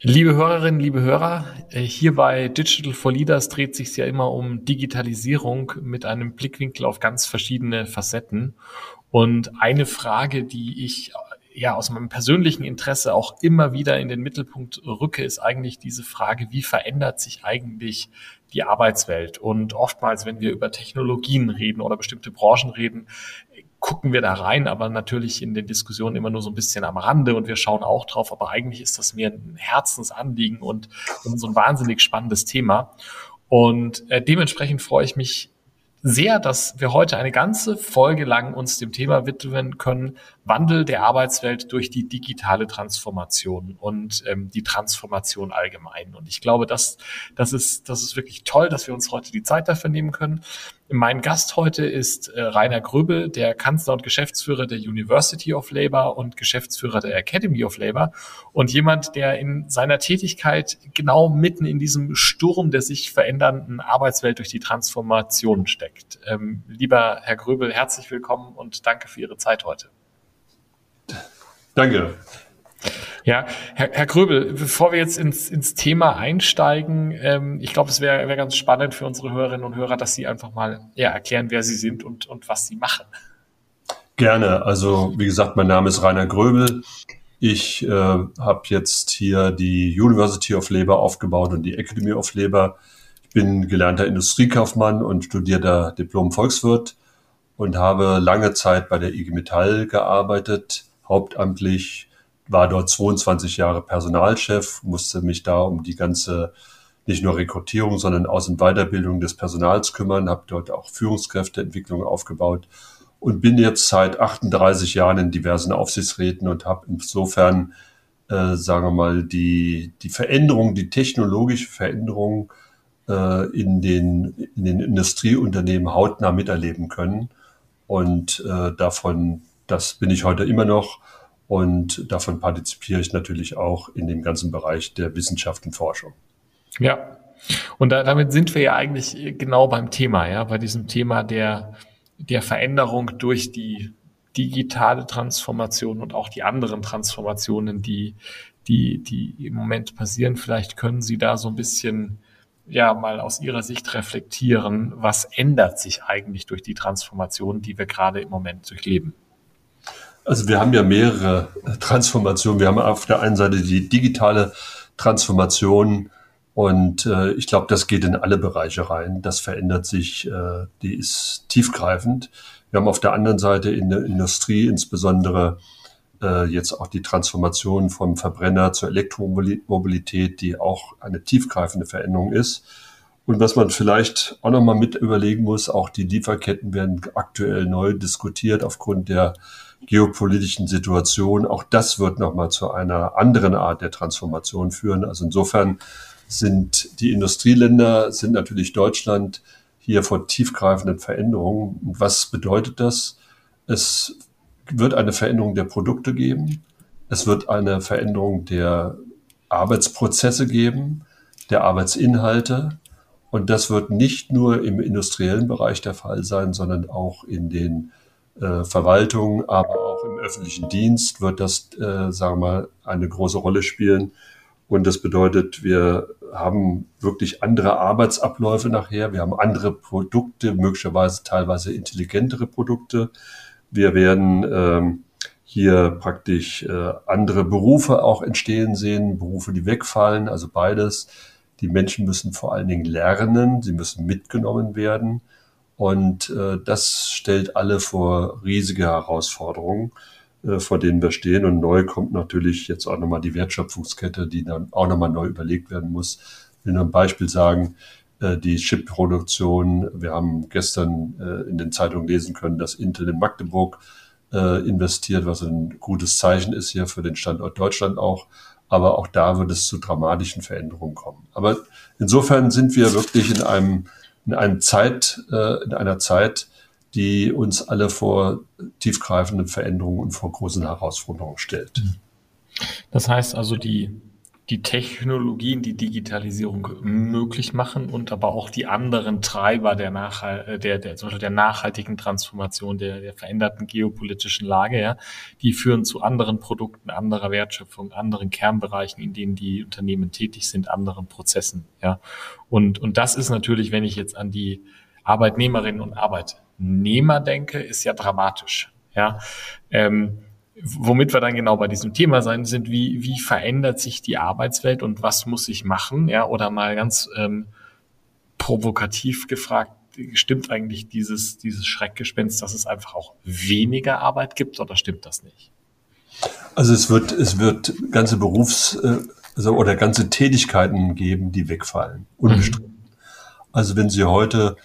Liebe Hörerinnen, liebe Hörer, äh, hier bei Digital for Leaders dreht sich ja immer um Digitalisierung mit einem Blickwinkel auf ganz verschiedene Facetten. Und eine Frage, die ich äh, ja aus meinem persönlichen Interesse auch immer wieder in den Mittelpunkt rücke, ist eigentlich diese Frage, wie verändert sich eigentlich die Arbeitswelt? Und oftmals, wenn wir über Technologien reden oder bestimmte Branchen reden, gucken wir da rein, aber natürlich in den Diskussionen immer nur so ein bisschen am Rande und wir schauen auch drauf, aber eigentlich ist das mir ein Herzensanliegen und, und so ein wahnsinnig spannendes Thema. Und äh, dementsprechend freue ich mich sehr, dass wir heute eine ganze Folge lang uns dem Thema widmen können, Wandel der Arbeitswelt durch die digitale Transformation und ähm, die Transformation allgemein. Und ich glaube, das, das, ist, das ist wirklich toll, dass wir uns heute die Zeit dafür nehmen können. Mein Gast heute ist äh, Rainer Gröbel, der Kanzler und Geschäftsführer der University of Labour und Geschäftsführer der Academy of Labour und jemand, der in seiner Tätigkeit genau mitten in diesem Sturm der sich verändernden Arbeitswelt durch die Transformation steckt. Ähm, lieber Herr Gröbel, herzlich willkommen und danke für Ihre Zeit heute. Danke. Ja, Herr, Herr Gröbel, bevor wir jetzt ins, ins Thema einsteigen, ähm, ich glaube, es wäre wär ganz spannend für unsere Hörerinnen und Hörer, dass Sie einfach mal ja, erklären, wer Sie sind und, und was Sie machen. Gerne. Also, wie gesagt, mein Name ist Rainer Gröbel. Ich äh, habe jetzt hier die University of Labour aufgebaut und die Academy of Labour. Ich bin gelernter Industriekaufmann und studierter Diplom-Volkswirt und habe lange Zeit bei der IG Metall gearbeitet, hauptamtlich war dort 22 Jahre Personalchef, musste mich da um die ganze nicht nur Rekrutierung, sondern Aus- und Weiterbildung des Personals kümmern, habe dort auch Führungskräfteentwicklung aufgebaut und bin jetzt seit 38 Jahren in diversen Aufsichtsräten und habe insofern, äh, sagen wir mal, die, die Veränderung, die technologische Veränderung äh, in, den, in den Industrieunternehmen hautnah miterleben können. Und äh, davon, das bin ich heute immer noch und davon partizipiere ich natürlich auch in dem ganzen Bereich der Wissenschaft und Forschung. Ja. Und da, damit sind wir ja eigentlich genau beim Thema, ja, bei diesem Thema der, der Veränderung durch die digitale Transformation und auch die anderen Transformationen, die, die, die im Moment passieren. Vielleicht können Sie da so ein bisschen ja mal aus Ihrer Sicht reflektieren, was ändert sich eigentlich durch die Transformation, die wir gerade im Moment durchleben? Also wir haben ja mehrere Transformationen. Wir haben auf der einen Seite die digitale Transformation und äh, ich glaube, das geht in alle Bereiche rein. Das verändert sich, äh, die ist tiefgreifend. Wir haben auf der anderen Seite in der Industrie insbesondere äh, jetzt auch die Transformation vom Verbrenner zur Elektromobilität, die auch eine tiefgreifende Veränderung ist. Und was man vielleicht auch nochmal mit überlegen muss, auch die Lieferketten werden aktuell neu diskutiert aufgrund der geopolitischen Situation. Auch das wird nochmal zu einer anderen Art der Transformation führen. Also insofern sind die Industrieländer, sind natürlich Deutschland hier vor tiefgreifenden Veränderungen. Was bedeutet das? Es wird eine Veränderung der Produkte geben. Es wird eine Veränderung der Arbeitsprozesse geben, der Arbeitsinhalte. Und das wird nicht nur im industriellen Bereich der Fall sein, sondern auch in den äh, Verwaltung, aber auch im öffentlichen Dienst wird das, äh, sagen wir mal, eine große Rolle spielen. Und das bedeutet, wir haben wirklich andere Arbeitsabläufe nachher. Wir haben andere Produkte, möglicherweise teilweise intelligentere Produkte. Wir werden ähm, hier praktisch äh, andere Berufe auch entstehen sehen, Berufe, die wegfallen, also beides. Die Menschen müssen vor allen Dingen lernen, sie müssen mitgenommen werden. Und äh, das stellt alle vor riesige Herausforderungen, äh, vor denen wir stehen. Und neu kommt natürlich jetzt auch nochmal die Wertschöpfungskette, die dann auch nochmal neu überlegt werden muss. Ich will nur ein Beispiel sagen, äh, die Chip-Produktion. Wir haben gestern äh, in den Zeitungen lesen können, dass Intel in Magdeburg äh, investiert, was ein gutes Zeichen ist hier für den Standort Deutschland auch. Aber auch da wird es zu dramatischen Veränderungen kommen. Aber insofern sind wir wirklich in einem, in einem Zeit, äh, in einer Zeit, die uns alle vor tiefgreifenden Veränderungen und vor großen Herausforderungen stellt. Das heißt also, die die Technologien, die Digitalisierung möglich machen und aber auch die anderen Treiber der, Nachhalt, äh, der, der, zum Beispiel der nachhaltigen Transformation, der, der veränderten geopolitischen Lage, ja, die führen zu anderen Produkten, anderer Wertschöpfung, anderen Kernbereichen, in denen die Unternehmen tätig sind, anderen Prozessen, ja. Und, und das ist natürlich, wenn ich jetzt an die Arbeitnehmerinnen und Arbeitnehmer denke, ist ja dramatisch, ja. Ähm, womit wir dann genau bei diesem Thema sein sind, wie, wie verändert sich die Arbeitswelt und was muss ich machen? Ja, oder mal ganz ähm, provokativ gefragt, stimmt eigentlich dieses, dieses Schreckgespenst, dass es einfach auch weniger Arbeit gibt oder stimmt das nicht? Also es wird, es wird ganze Berufs- äh, also, oder ganze Tätigkeiten geben, die wegfallen. Unbestritten. Mhm. Also wenn Sie heute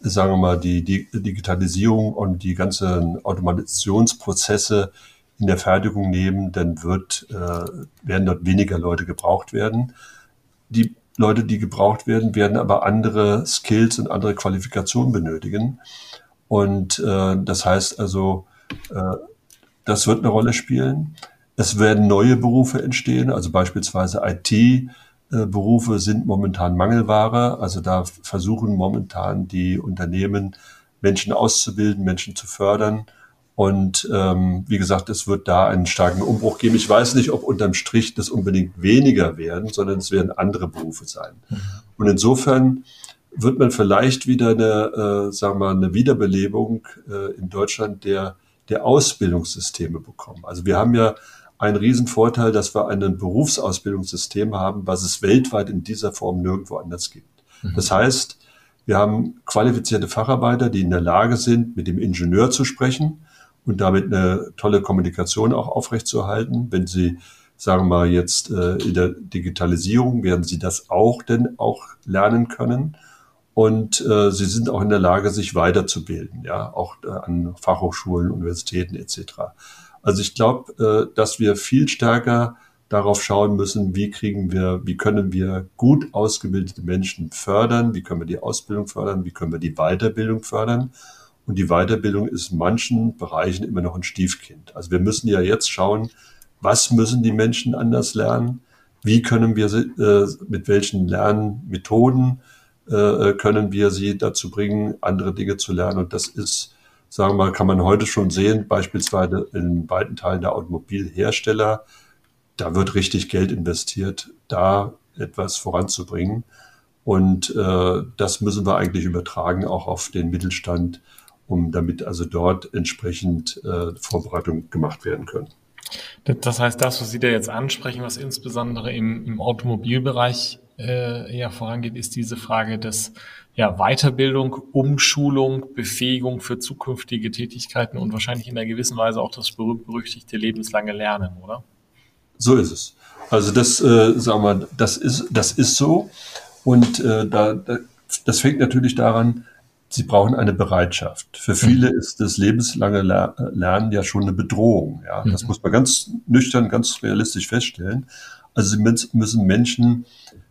sagen wir mal, die, die Digitalisierung und die ganzen Automatisationsprozesse in der Fertigung nehmen, dann wird, äh, werden dort weniger Leute gebraucht werden. Die Leute, die gebraucht werden, werden aber andere Skills und andere Qualifikationen benötigen. Und äh, das heißt also, äh, das wird eine Rolle spielen. Es werden neue Berufe entstehen, also beispielsweise IT-Berufe sind momentan Mangelware. Also da versuchen momentan die Unternehmen, Menschen auszubilden, Menschen zu fördern. Und ähm, wie gesagt, es wird da einen starken Umbruch geben. Ich weiß nicht, ob unterm Strich das unbedingt weniger werden, sondern es werden andere Berufe sein. Mhm. Und insofern wird man vielleicht wieder eine, äh, sagen wir mal, eine Wiederbelebung äh, in Deutschland der, der Ausbildungssysteme bekommen. Also wir haben ja einen Riesenvorteil, dass wir ein Berufsausbildungssystem haben, was es weltweit in dieser Form nirgendwo anders gibt. Mhm. Das heißt, wir haben qualifizierte Facharbeiter, die in der Lage sind, mit dem Ingenieur zu sprechen, und damit eine tolle Kommunikation auch aufrechtzuerhalten. Wenn Sie, sagen wir mal, jetzt äh, in der Digitalisierung, werden Sie das auch denn auch lernen können. Und äh, sie sind auch in der Lage, sich weiterzubilden, ja, auch äh, an Fachhochschulen, Universitäten etc. Also ich glaube, äh, dass wir viel stärker darauf schauen müssen, wie kriegen wir, wie können wir gut ausgebildete Menschen fördern, wie können wir die Ausbildung fördern, wie können wir die Weiterbildung fördern. Und die Weiterbildung ist in manchen Bereichen immer noch ein Stiefkind. Also wir müssen ja jetzt schauen, was müssen die Menschen anders lernen? Wie können wir sie, äh, mit welchen Lernmethoden äh, können wir sie dazu bringen, andere Dinge zu lernen? Und das ist, sagen wir mal, kann man heute schon sehen, beispielsweise in weiten Teilen der Automobilhersteller. Da wird richtig Geld investiert, da etwas voranzubringen. Und äh, das müssen wir eigentlich übertragen auch auf den Mittelstand um damit also dort entsprechend äh, Vorbereitungen gemacht werden können. Das heißt, das, was Sie da jetzt ansprechen, was insbesondere im, im Automobilbereich äh, ja vorangeht, ist diese Frage des ja, Weiterbildung, Umschulung, Befähigung für zukünftige Tätigkeiten und wahrscheinlich in einer gewissen Weise auch das berühmt-berüchtigte lebenslange Lernen, oder? So ist es. Also das, äh, sagen wir, das ist, das ist so. Und äh, da, da, das fängt natürlich daran, sie brauchen eine Bereitschaft. Für viele mhm. ist das lebenslange Lernen ja schon eine Bedrohung. Ja, das mhm. muss man ganz nüchtern, ganz realistisch feststellen. Also sie müssen Menschen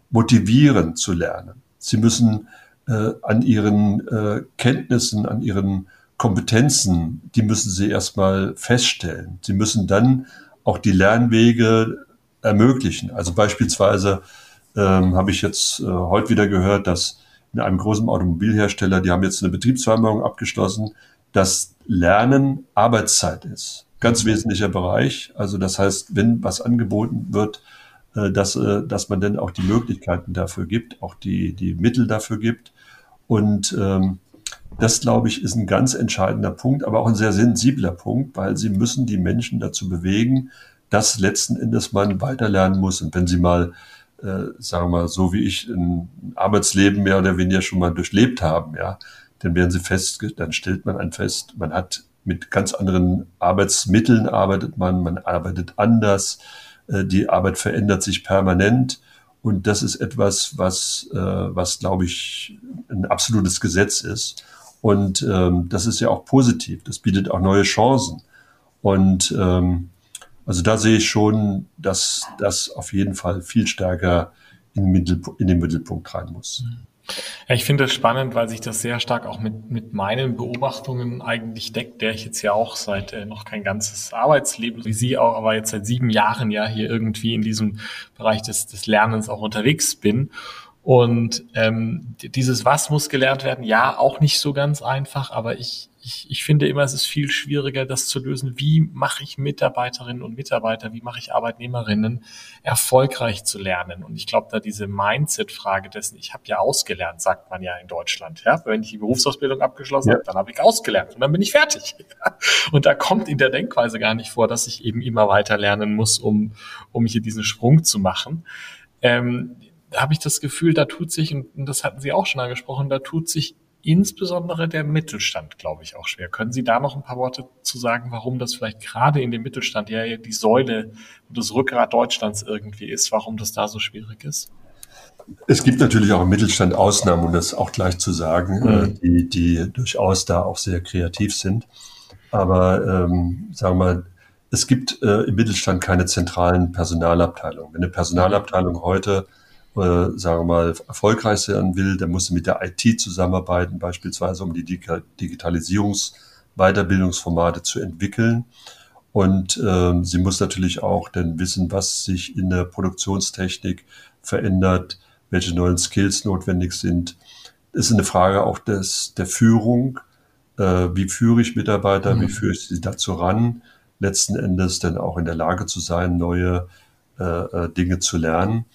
motivieren zu lernen. Sie müssen äh, an ihren äh, Kenntnissen, an ihren Kompetenzen, die müssen sie erstmal feststellen. Sie müssen dann auch die Lernwege ermöglichen. Also beispielsweise ähm, habe ich jetzt äh, heute wieder gehört, dass in einem großen Automobilhersteller, die haben jetzt eine Betriebsvereinbarung abgeschlossen, dass Lernen Arbeitszeit ist. Ganz wesentlicher Bereich. Also das heißt, wenn was angeboten wird, äh, dass, äh, dass man dann auch die Möglichkeiten dafür gibt, auch die, die Mittel dafür gibt. Und ähm, das, glaube ich, ist ein ganz entscheidender Punkt, aber auch ein sehr sensibler Punkt, weil sie müssen die Menschen dazu bewegen, dass letzten Endes man weiterlernen muss. Und wenn Sie mal äh, sagen wir mal, so wie ich ein Arbeitsleben mehr oder weniger schon mal durchlebt haben, ja, dann werden sie fest, dann stellt man ein fest, man hat mit ganz anderen Arbeitsmitteln arbeitet man, man arbeitet anders, äh, die Arbeit verändert sich permanent. Und das ist etwas, was, äh, was glaube ich ein absolutes Gesetz ist. Und ähm, das ist ja auch positiv, das bietet auch neue Chancen. Und ähm, Also da sehe ich schon, dass das auf jeden Fall viel stärker in, den Mittelpunkt rein muss. Ja, ich finde es spannend, weil sich das sehr stark auch mit, mit meinen Beobachtungen eigentlich deckt, der ich jetzt ja auch seit äh, noch kein ganzes Arbeitsleben wie Sie auch, aber jetzt seit sieben Jahren ja hier irgendwie in diesem Bereich des, des Lernens auch unterwegs bin. Und ähm, dieses Was muss gelernt werden, ja, auch nicht so ganz einfach, aber ich, ich, ich finde immer, es ist viel schwieriger, das zu lösen. Wie mache ich Mitarbeiterinnen und Mitarbeiter, wie mache ich Arbeitnehmerinnen erfolgreich zu lernen? Und ich glaube, da diese Mindset-Frage dessen, ich habe ja ausgelernt, sagt man ja in Deutschland. Ja? Wenn ich die Berufsausbildung abgeschlossen ja. habe, dann habe ich ausgelernt und dann bin ich fertig. Und da kommt in der Denkweise gar nicht vor, dass ich eben immer weiter lernen muss, um, um hier diesen Sprung zu machen. Ähm, habe ich das Gefühl, da tut sich, und das hatten Sie auch schon angesprochen, da tut sich insbesondere der Mittelstand, glaube ich, auch schwer. Können Sie da noch ein paar Worte zu sagen, warum das vielleicht gerade in dem Mittelstand ja die Säule und das Rückgrat Deutschlands irgendwie ist, warum das da so schwierig ist? Es gibt natürlich auch im Mittelstand Ausnahmen, um das auch gleich zu sagen, äh, mhm. die, die durchaus da auch sehr kreativ sind. Aber ähm, sagen wir mal, es gibt äh, im Mittelstand keine zentralen Personalabteilungen. Wenn eine Personalabteilung heute äh, sagen wir mal, erfolgreich sein will, der muss mit der IT zusammenarbeiten, beispielsweise um die Digitalisierungs- Weiterbildungsformate zu entwickeln. Und äh, sie muss natürlich auch dann wissen, was sich in der Produktionstechnik verändert, welche neuen Skills notwendig sind. Das ist eine Frage auch des, der Führung. Äh, wie führe ich Mitarbeiter? Mhm. Wie führe ich sie dazu ran, letzten Endes dann auch in der Lage zu sein, neue äh, äh Dinge zu lernen?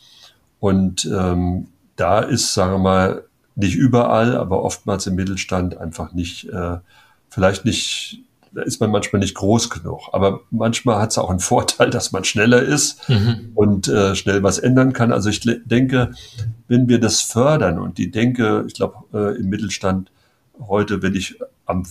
Und ähm, da ist, sagen wir mal, nicht überall, aber oftmals im Mittelstand einfach nicht, äh, vielleicht nicht, da ist man manchmal nicht groß genug. Aber manchmal hat es auch einen Vorteil, dass man schneller ist mhm. und äh, schnell was ändern kann. Also ich denke, wenn wir das fördern und die denke, ich glaube, äh, im Mittelstand heute, wenn ich am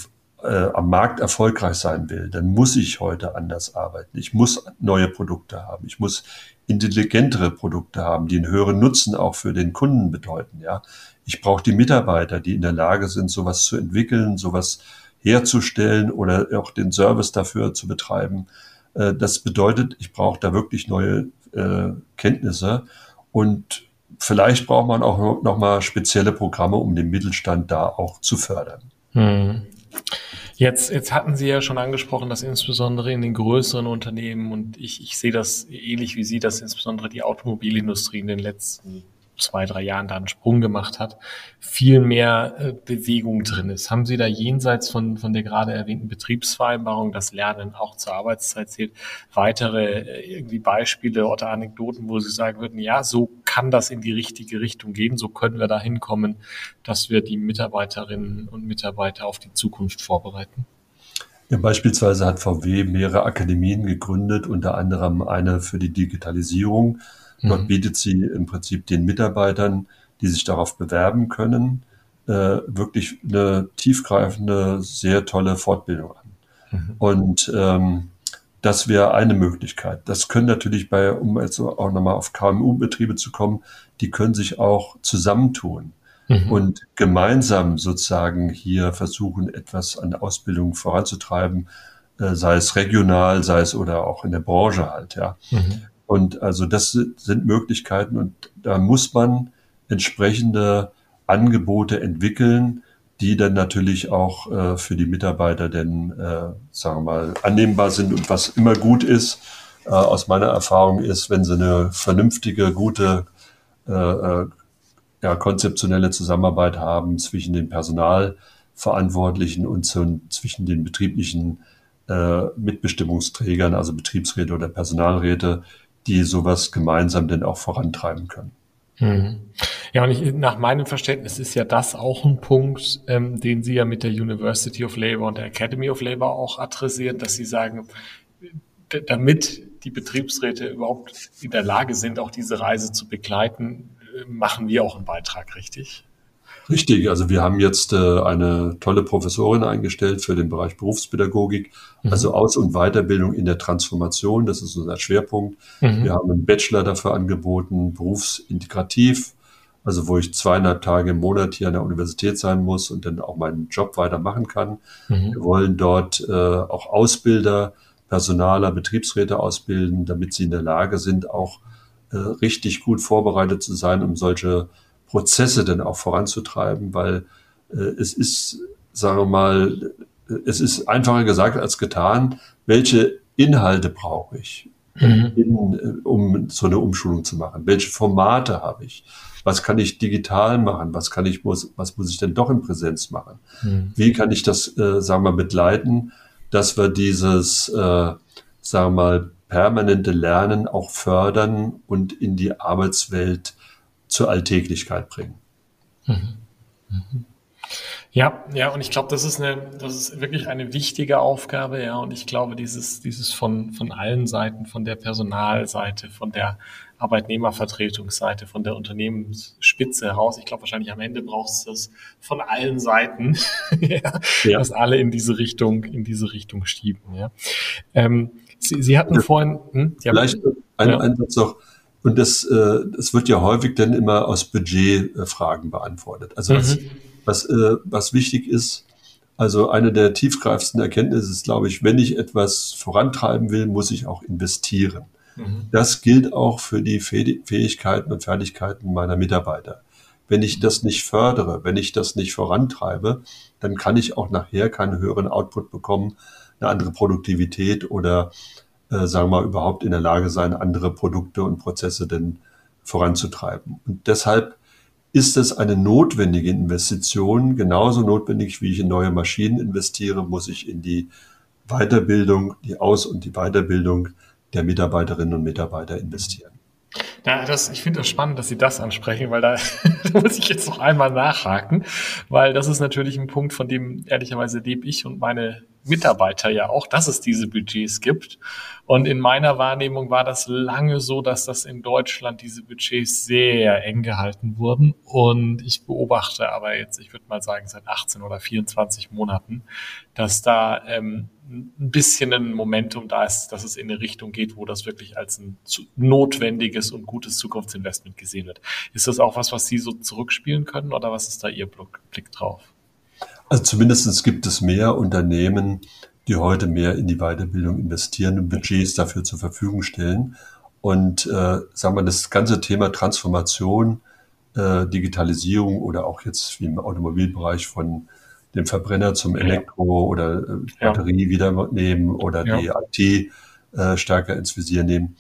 äh, am Markt erfolgreich sein will, dann muss ich heute anders arbeiten. Ich muss neue Produkte haben. Ich muss intelligentere Produkte haben, die einen höheren Nutzen auch für den Kunden bedeuten. Ja, ich brauche die Mitarbeiter, die in der Lage sind, sowas zu entwickeln, sowas herzustellen oder auch den Service dafür zu betreiben. Äh, das bedeutet, ich brauche da wirklich neue äh, Kenntnisse und vielleicht braucht man auch noch mal spezielle Programme, um den Mittelstand da auch zu fördern. Hm. Jetzt, jetzt hatten Sie ja schon angesprochen, dass insbesondere in den größeren Unternehmen und ich, ich sehe das ähnlich wie Sie, dass insbesondere die Automobilindustrie in den letzten zwei, drei Jahren da einen Sprung gemacht hat, viel mehr äh, Bewegung drin ist. Haben Sie da jenseits von, von der gerade erwähnten Betriebsvereinbarung, das Lernen auch zur Arbeitszeit zählt, weitere äh, irgendwie Beispiele oder Anekdoten, wo Sie sagen würden, ja, so kann das in die richtige Richtung gehen, so können wir da hinkommen, dass wir die Mitarbeiterinnen und Mitarbeiter auf die Zukunft vorbereiten? Ja, beispielsweise hat VW mehrere Akademien gegründet, unter anderem eine für die Digitalisierung, Dort mhm. bietet sie im Prinzip den Mitarbeitern, die sich darauf bewerben können, äh, wirklich eine tiefgreifende, sehr tolle Fortbildung an. Mhm. Und ähm, das wäre eine Möglichkeit. Das können natürlich bei, um jetzt auch nochmal auf KMU-Betriebe zu kommen, die können sich auch zusammentun mhm. und gemeinsam sozusagen hier versuchen, etwas an der Ausbildung voranzutreiben, äh, sei es regional, sei es oder auch in der Branche halt, ja. Mhm. Und also das sind Möglichkeiten und da muss man entsprechende Angebote entwickeln, die dann natürlich auch äh, für die Mitarbeiter denn, äh, sagen wir mal, annehmbar sind und was immer gut ist, äh, aus meiner Erfahrung ist, wenn sie eine vernünftige, gute, äh, äh ja, konzeptionelle Zusammenarbeit haben zwischen den Personalverantwortlichen und zu, zwischen den betrieblichen äh, Mitbestimmungsträgern, also Betriebsräte oder Personalräte, die sowas gemeinsam denn auch vorantreiben können. Mhm. Ja, und ich, nach meinem Verständnis ist ja das auch ein Punkt, ähm, den Sie ja mit der University of Labour und der Academy of Labour auch adressieren, dass Sie sagen, damit die Betriebsräte überhaupt in der Lage sind, auch diese Reise zu begleiten, äh, machen wir auch einen Beitrag, richtig? Richtig, also wir haben jetzt äh, eine tolle Professorin eingestellt für den Bereich Berufspädagogik, mhm. also Aus- und Weiterbildung in der Transformation, das ist unser Schwerpunkt. Mhm. Wir haben einen Bachelor dafür angeboten, berufsintegrativ, also wo ich zweieinhalb Tage im Monat hier an der Universität sein muss und dann auch meinen Job weitermachen kann. Mhm. Wir wollen dort äh, auch Ausbilder, Personaler, Betriebsräte ausbilden, damit sie in der Lage sind, auch äh, richtig gut vorbereitet zu sein, um solche Prozesse dann auch voranzutreiben, weil äh, es ist, sagen wir mal, es ist einfacher gesagt als getan, welche Inhalte brauche ich, mhm. in, äh, um so eine Umschulung zu machen? Welche Formate habe ich? Was kann ich digital machen? Was kann ich, muss, was muss ich denn doch in Präsenz machen? Mhm. Wie kann ich das, äh, sagen wir mal, begleiten, dass wir dieses, äh, sagen wir mal, permanente Lernen auch fördern und in die Arbeitswelt zur Alltäglichkeit bringen. Mhm. Mhm. Ja, ja, und ich glaube, das ist eine, das ist wirklich eine wichtige Aufgabe, ja. Und ich glaube, dieses, dieses von, von allen Seiten, von der Personalseite, von der Arbeitnehmervertretungsseite, von der Unternehmensspitze heraus, ich glaube, wahrscheinlich am Ende brauchst du das von allen Seiten, ja, ja. dass alle in diese Richtung, in diese Richtung schieben, ja. Ähm, Sie, Sie hatten ja. vorhin, hm? ja, vielleicht ein, ja. ein Satz noch. Und das, äh, das wird ja häufig dann immer aus Budgetfragen beantwortet. Also was, mhm. was, äh, was wichtig ist, also eine der tiefgreifendsten Erkenntnisse ist, glaube ich, wenn ich etwas vorantreiben will, muss ich auch investieren. Mhm. Das gilt auch für die Fähigkeiten und Fertigkeiten meiner Mitarbeiter. Wenn ich das nicht fördere, wenn ich das nicht vorantreibe, dann kann ich auch nachher keinen höheren Output bekommen, eine andere Produktivität oder äh, sagen wir mal, überhaupt in der Lage sein, andere Produkte und Prozesse denn voranzutreiben. Und deshalb ist es eine notwendige Investition. Genauso notwendig, wie ich in neue Maschinen investiere, muss ich in die Weiterbildung, die Aus- und die Weiterbildung der Mitarbeiterinnen und Mitarbeiter investieren. Ja, das, ich finde das spannend, dass Sie das ansprechen, weil da, da muss ich jetzt noch einmal nachhaken, weil das ist natürlich ein Punkt, von dem ehrlicherweise lebe ich und meine Mitarbeiter ja auch, dass es diese Budgets gibt. Und in meiner Wahrnehmung war das lange so, dass das in Deutschland diese Budgets sehr eng gehalten wurden. Und ich beobachte aber jetzt, ich würde mal sagen, seit 18 oder 24 Monaten, dass da ähm, ein bisschen ein Momentum da ist, dass es in eine Richtung geht, wo das wirklich als ein notwendiges und gutes Zukunftsinvestment gesehen wird. Ist das auch was, was Sie so zurückspielen können oder was ist da Ihr Blick drauf? Also zumindest gibt es mehr Unternehmen, die heute mehr in die Weiterbildung investieren und Budgets dafür zur Verfügung stellen. Und äh, sagen wir, das ganze Thema Transformation, äh, Digitalisierung oder auch jetzt wie im Automobilbereich von dem Verbrenner zum Elektro oder äh, Batterie ja. wieder nehmen oder ja. die IT äh, stärker ins Visier nehmen.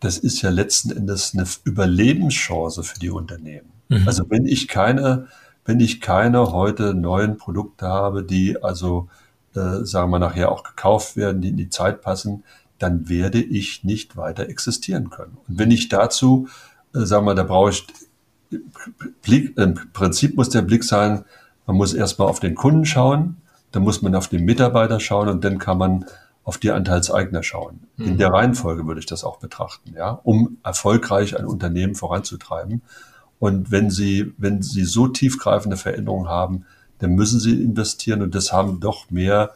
Das ist ja letzten Endes eine Überlebenschance für die Unternehmen. Mhm. Also wenn ich keine wenn ich keine heute neuen Produkte habe, die also, äh, sagen wir nachher auch gekauft werden, die in die Zeit passen, dann werde ich nicht weiter existieren können. Und wenn ich dazu, äh, sagen wir, da brauche ich, Blick, im Prinzip muss der Blick sein, man muss erstmal auf den Kunden schauen, dann muss man auf den Mitarbeiter schauen und dann kann man auf die Anteilseigner schauen. Mhm. In der Reihenfolge würde ich das auch betrachten, ja, um erfolgreich ein Unternehmen voranzutreiben. Und wenn Sie, wenn Sie so tiefgreifende Veränderungen haben, dann müssen Sie investieren und das haben doch mehr,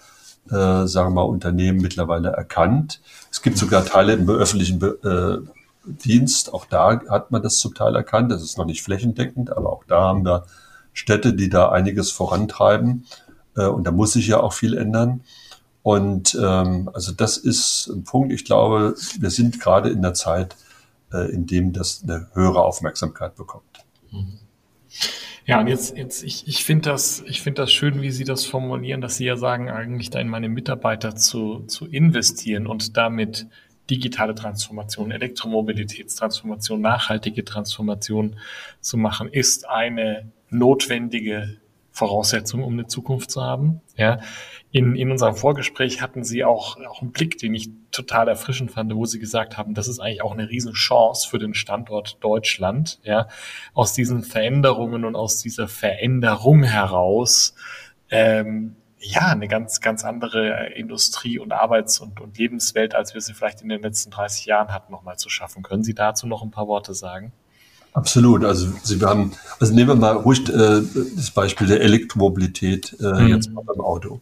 äh, sagen wir mal, Unternehmen mittlerweile erkannt. Es gibt sogar Teile im öffentlichen äh, Dienst, auch da hat man das zum Teil erkannt. Das ist noch nicht flächendeckend, aber auch da haben wir Städte, die da einiges vorantreiben. Äh, und da muss sich ja auch viel ändern. Und ähm, also das ist ein Punkt. Ich glaube, wir sind gerade in der Zeit, äh, in dem das eine höhere Aufmerksamkeit bekommt. Ja, und jetzt, jetzt ich, ich finde das, ich das schön, wie Sie das formulieren, dass Sie ja sagen, eigentlich da in meine Mitarbeiter zu, zu investieren und damit digitale Transformation, Elektromobilitätstransformation, nachhaltige Transformation zu machen, ist eine notwendige Voraussetzung, um eine Zukunft zu haben. Ja, in, in unserem Vorgespräch hatten Sie auch, auch einen Blick, den ich total erfrischend fand, wo Sie gesagt haben, das ist eigentlich auch eine Riesenchance für den Standort Deutschland, ja, aus diesen Veränderungen und aus dieser Veränderung heraus, ähm, ja, eine ganz, ganz andere Industrie- und Arbeits- und, und Lebenswelt, als wir sie vielleicht in den letzten 30 Jahren hatten, nochmal zu schaffen. Können Sie dazu noch ein paar Worte sagen? Absolut. Also Sie haben, also nehmen wir mal ruhig äh, das Beispiel der Elektromobilität äh, mhm. jetzt mal beim Auto.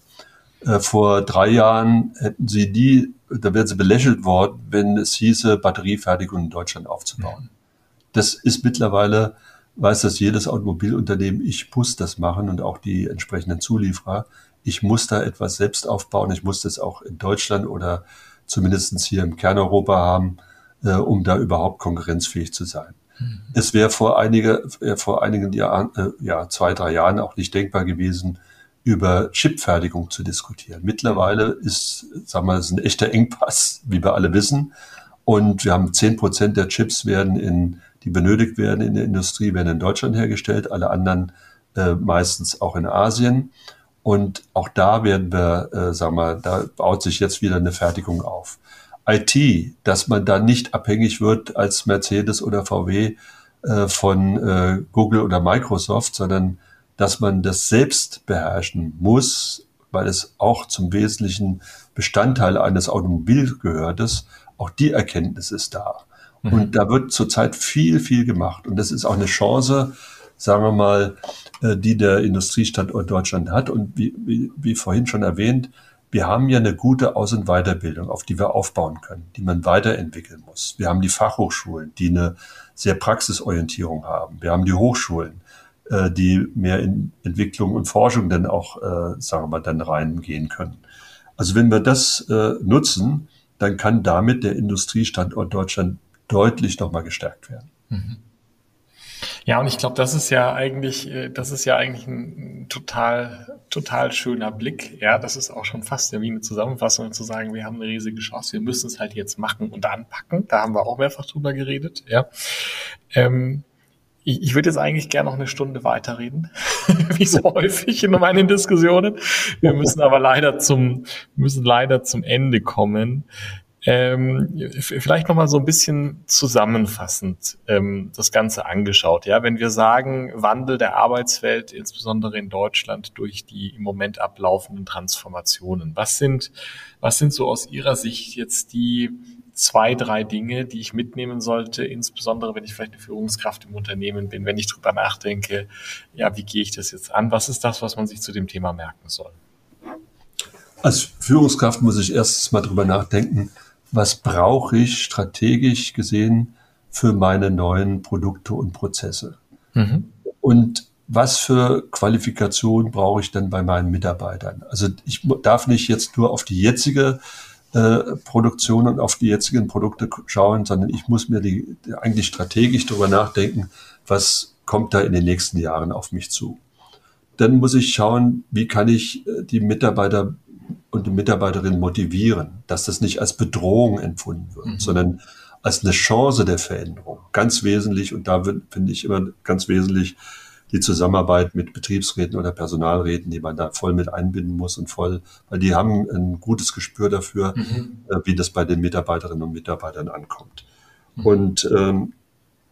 Äh, vor drei Jahren hätten sie die, da wären sie belächelt worden, wenn es hieße, Batteriefertigung in Deutschland aufzubauen. Das ist mittlerweile, weiß das jedes Automobilunternehmen, ich muss das machen und auch die entsprechenden Zulieferer. Ich muss da etwas selbst aufbauen. Ich muss das auch in Deutschland oder zumindest hier im Kerneuropa haben, äh, um da überhaupt konkurrenzfähig zu sein. Mhm. Es wäre vor, einige, äh, vor einigen Jahren, äh, ja, zwei, drei Jahren auch nicht denkbar gewesen, über Chipfertigung zu diskutieren. Mittlerweile ist, sagen wir, ist ein echter Engpass, wie wir alle wissen. Und wir haben zehn Prozent der Chips werden in, die benötigt werden in der Industrie, werden in Deutschland hergestellt, alle anderen äh, meistens auch in Asien. Und auch da werden wir, äh, sagen wir, da baut sich jetzt wieder eine Fertigung auf. IT, dass man da nicht abhängig wird als Mercedes oder VW äh, von äh, Google oder Microsoft, sondern dass man das selbst beherrschen muss, weil es auch zum wesentlichen Bestandteil eines Automobilgehörtes, auch die Erkenntnis ist da. Mhm. Und da wird zurzeit viel, viel gemacht. Und das ist auch eine Chance, sagen wir mal, äh, die der Industriestandort Deutschland hat. Und wie, wie, wie vorhin schon erwähnt, wir haben ja eine gute Aus- und Weiterbildung, auf die wir aufbauen können, die man weiterentwickeln muss. Wir haben die Fachhochschulen, die eine sehr Praxisorientierung haben. Wir haben die Hochschulen, äh, die mehr in Entwicklung und Forschung dann auch, äh, sagen wir mal, dann reingehen können. Also wenn wir das äh, nutzen, dann kann damit der Industriestandort Deutschland deutlich nochmal gestärkt werden. Mhm. Ja, und ich glaube, das ist ja eigentlich, äh, das ist ja eigentlich ein total, total schöner Blick. Ja, das ist auch schon fast ja wie eine Zusammenfassung zu sagen, wir haben eine riesige Chance, wir müssen es halt jetzt machen und anpacken. Da haben wir auch mehrfach drüber geredet. Ja. Ähm, ich, ich würde jetzt eigentlich gerne noch eine Stunde weiterreden, wie so häufig in meinen Diskussionen. Wir müssen aber leider zum, müssen leider zum Ende kommen. Ähm, vielleicht noch mal so ein bisschen zusammenfassend ähm, das Ganze angeschaut. Ja, wenn wir sagen Wandel der Arbeitswelt, insbesondere in Deutschland durch die im Moment ablaufenden Transformationen, was sind was sind so aus Ihrer Sicht jetzt die zwei, drei Dinge, die ich mitnehmen sollte, insbesondere wenn ich vielleicht eine Führungskraft im Unternehmen bin, wenn ich drüber nachdenke, ja, wie gehe ich das jetzt an? Was ist das, was man sich zu dem Thema merken soll? Als Führungskraft muss ich erstens mal drüber nachdenken, was brauche ich strategisch gesehen für meine neuen Produkte und Prozesse? Mhm. Und was für Qualifikation brauche ich dann bei meinen Mitarbeitern? Also ich darf nicht jetzt nur auf die jetzige äh, Produktion und auf die jetzigen Produkte schauen, sondern ich muss mir die, eigentlich strategisch darüber nachdenken, was kommt da in den nächsten Jahren auf mich zu. Dann muss ich schauen, wie kann ich äh, die Mitarbeiter und die Mitarbeiterinnen motivieren, dass das nicht als Bedrohung empfunden wird, mhm. sondern als eine Chance der Veränderung. Ganz wesentlich, und da finde ich immer ganz wesentlich, die Zusammenarbeit mit Betriebsräten oder Personalräten, die man da voll mit einbinden muss und voll, weil die haben ein gutes Gespür dafür, mhm. äh, wie das bei den Mitarbeiterinnen und Mitarbeitern ankommt. Mhm. Und ähm,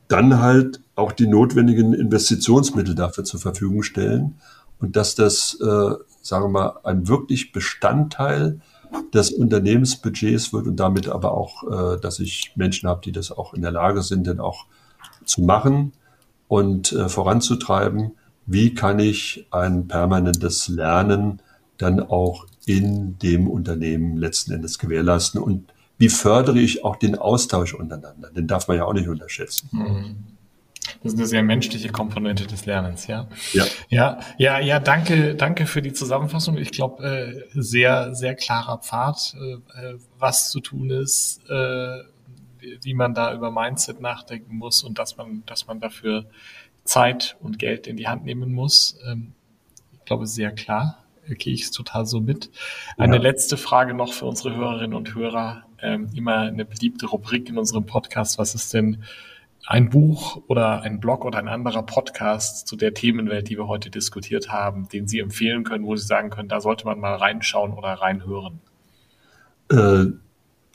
dann halt auch die notwendigen Investitionsmittel dafür zur Verfügung stellen und dass das, äh, sagen wir mal, ein wirklich Bestandteil des Unternehmensbudgets wird und damit aber auch, äh, dass ich Menschen habe, die das auch in der Lage sind, dann auch zu machen und äh, voranzutreiben. Wie kann ich ein permanentes Lernen dann auch in dem Unternehmen letzten Endes gewährleisten und wie fördere ich auch den Austausch untereinander? Den darf man ja auch nicht unterschätzen. Mhm. Das ist eine sehr menschliche Komponente des Lernens, ja. Ja, ja, ja, ja danke, danke für die Zusammenfassung. Ich glaube, äh, sehr, sehr klarer Pfad, äh, äh was zu tun ist, äh, wie man da über Mindset nachdenken muss und dass man, dass man dafür Zeit und Geld in die Hand nehmen muss. Ähm, ich glaube, sehr klar. Gehe ich es total so mit. Eine ja. letzte Frage noch für unsere Hörerinnen und Hörer. Ähm, immer eine beliebte Rubrik in unserem Podcast. Was ist denn ein Buch oder ein Blog oder ein anderer Podcast zu der Themenwelt, die wir heute diskutiert haben, den Sie empfehlen können, wo Sie sagen können, da sollte man mal reinschauen oder reinhören? Äh,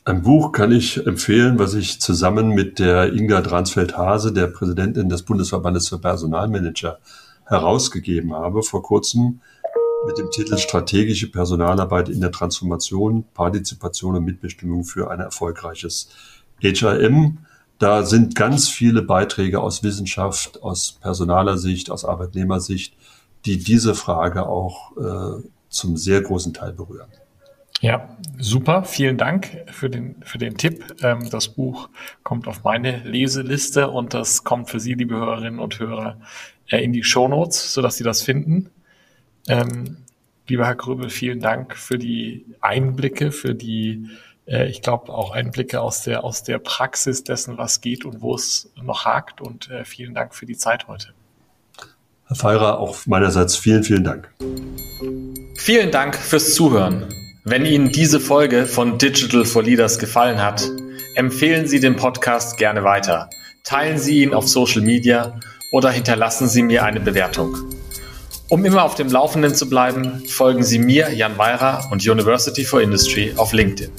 ein Buch kann ich empfehlen, was ich zusammen mit der Inga Dransfeld-Hase, der Präsidentin des Bundesverbandes für Personalmanager, herausgegeben habe vor kurzem mit dem Titel Strategische Personalarbeit in der Transformation, Partizipation und Mitbestimmung für ein erfolgreiches HRM. Da sind ganz viele Beiträge aus Wissenschaft, aus personaler Sicht, aus Arbeitnehmersicht, die diese Frage auch äh, zum sehr großen Teil berühren. Ja, super. Vielen Dank für den, für den Tipp. Ähm, das Buch kommt auf meine Leseliste und das kommt für Sie, liebe Hörerinnen und Hörer, äh, in die Shownotes, sodass Sie das finden. Ähm, lieber Herr Gröbel, vielen Dank für die Einblicke, für die äh, ich glaube, auch Einblicke aus der, aus der Praxis dessen, was geht und wo es noch hakt. Und äh, vielen Dank für die Zeit heute. Herr Feirer, auch meinerseits vielen, vielen Dank. Vielen Dank fürs Zuhören. Wenn Ihnen diese Folge von Digital for Leaders gefallen hat, empfehlen Sie den Podcast gerne weiter. Teilen Sie ihn auf Social Media oder hinterlassen Sie mir eine Bewertung. Um immer auf dem Laufenden zu bleiben, folgen Sie mir, Jan Weira und University for Industry auf LinkedIn.